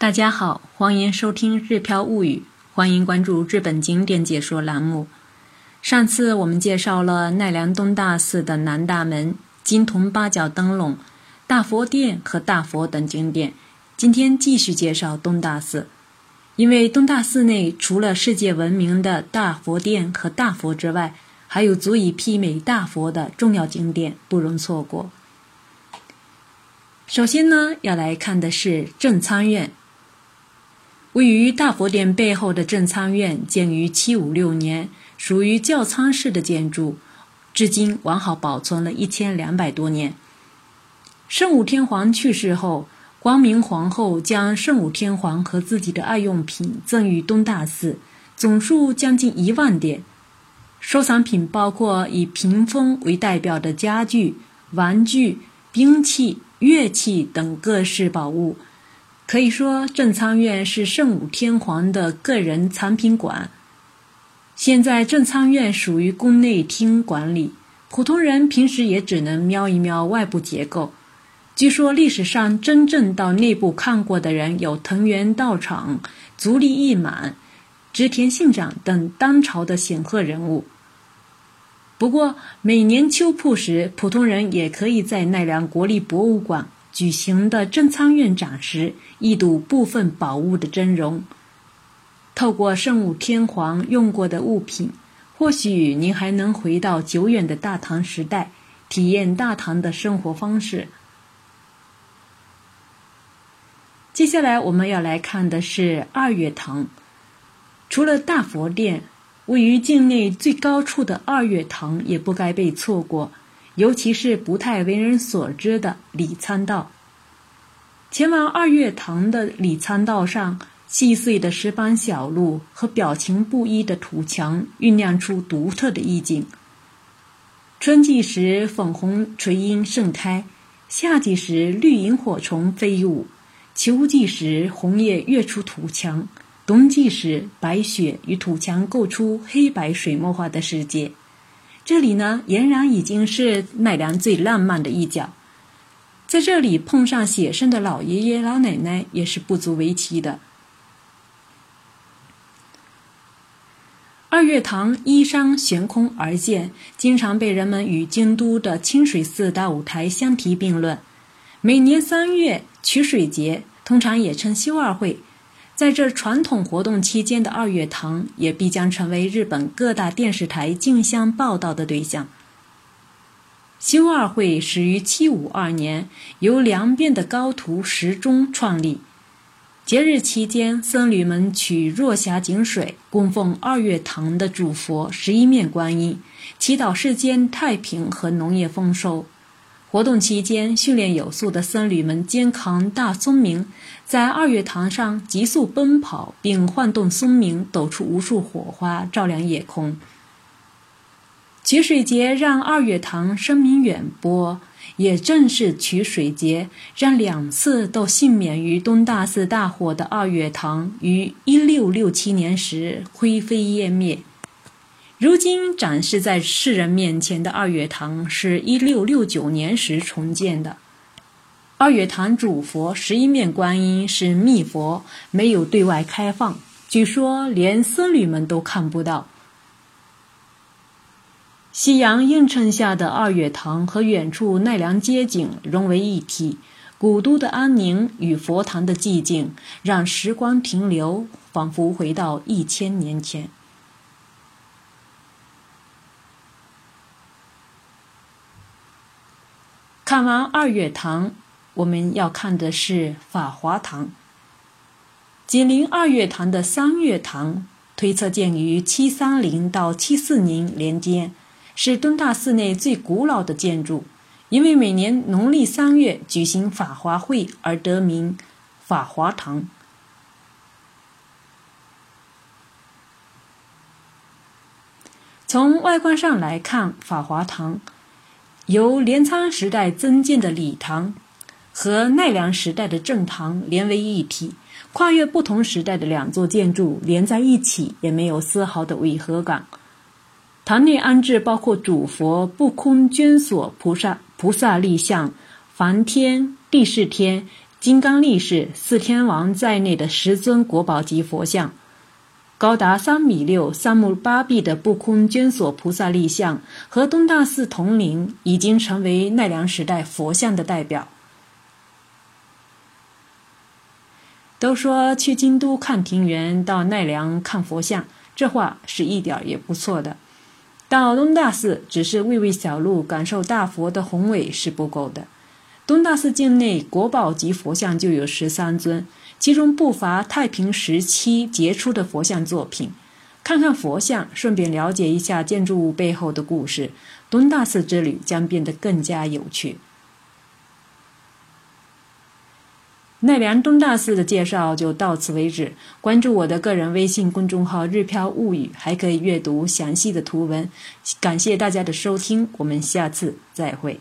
大家好，欢迎收听《日飘物语》，欢迎关注日本经典解说栏目。上次我们介绍了奈良东大寺的南大门、金铜八角灯笼、大佛殿和大佛等景点，今天继续介绍东大寺。因为东大寺内除了世界闻名的大佛殿和大佛之外，还有足以媲美大佛的重要景点，不容错过。首先呢，要来看的是正仓院。位于大佛殿背后的正仓院建于756年，属于教仓式的建筑，至今完好保存了一千两百多年。圣武天皇去世后，光明皇后将圣武天皇和自己的爱用品赠予东大寺，总数将近一万点。收藏品包括以屏风为代表的家具、玩具、兵器、乐器等各式宝物。可以说，正仓院是圣武天皇的个人藏品馆。现在，正仓院属于宫内厅管理，普通人平时也只能瞄一瞄外部结构。据说，历史上真正到内部看过的人有藤原道场、足利义满、织田信长等当朝的显赫人物。不过，每年秋铺时，普通人也可以在奈良国立博物馆。举行的正仓院展时，一睹部分宝物的真容。透过圣武天皇用过的物品，或许您还能回到久远的大唐时代，体验大唐的生活方式。接下来我们要来看的是二月堂。除了大佛殿，位于境内最高处的二月堂也不该被错过。尤其是不太为人所知的李参道。前往二月堂的李参道上，细碎的石板小路和表情不一的土墙，酝酿出独特的意境。春季时，粉红垂樱盛开；夏季时，绿萤火虫飞舞；秋季时，红叶跃出土墙；冬季时，白雪与土墙构出黑白水墨画的世界。这里呢，俨然已经是奈良最浪漫的一角。在这里碰上写生的老爷爷老奶奶，也是不足为奇的。二月堂依山悬空而建，经常被人们与京都的清水寺大舞台相提并论。每年三月曲水节，通常也称修二会。在这传统活动期间的二月堂，也必将成为日本各大电视台竞相报道的对象。修二会始于七五二年，由两边的高徒石钟创立。节日期间，僧侣们取若霞井水，供奉二月堂的主佛十一面观音，祈祷世间太平和农业丰收。活动期间，训练有素的僧侣们肩扛大松明，在二月堂上急速奔跑，并晃动松明，抖出无数火花，照亮夜空。取水节让二月堂声名远播，也正是取水节让两次都幸免于东大寺大火的二月堂，于一六六七年时灰飞烟灭。如今展示在世人面前的二月堂是一六六九年时重建的。二月堂主佛十一面观音是密佛，没有对外开放，据说连僧侣们都看不到。夕阳映衬下的二月堂和远处奈良街景融为一体，古都的安宁与佛堂的寂静，让时光停留，仿佛回到一千年前。看完二月堂，我们要看的是法华堂。紧邻二月堂的三月堂，推测建于七三零到七四年年间，是东大寺内最古老的建筑，因为每年农历三月举行法华会而得名法华堂。从外观上来看，法华堂。由镰仓时代增建的礼堂和奈良时代的正堂连为一体，跨越不同时代的两座建筑连在一起，也没有丝毫的违和感。堂内安置包括主佛、不空捐所菩萨、菩萨立像、梵天、地释天、金刚力士、四天王在内的十尊国宝级佛像，高达三米六、三目八臂的不空捐索菩萨立像和东大寺铜铃，已经成为奈良时代佛像的代表。都说去京都看庭园，到奈良看佛像，这话是一点也不错的。到东大寺只是喂喂小鹿，感受大佛的宏伟是不够的。东大寺境内国宝级佛像就有十三尊，其中不乏太平时期杰出的佛像作品。看看佛像，顺便了解一下建筑物背后的故事，东大寺之旅将变得更加有趣。奈良东大寺的介绍就到此为止。关注我的个人微信公众号“日飘物语”，还可以阅读详细的图文。感谢大家的收听，我们下次再会。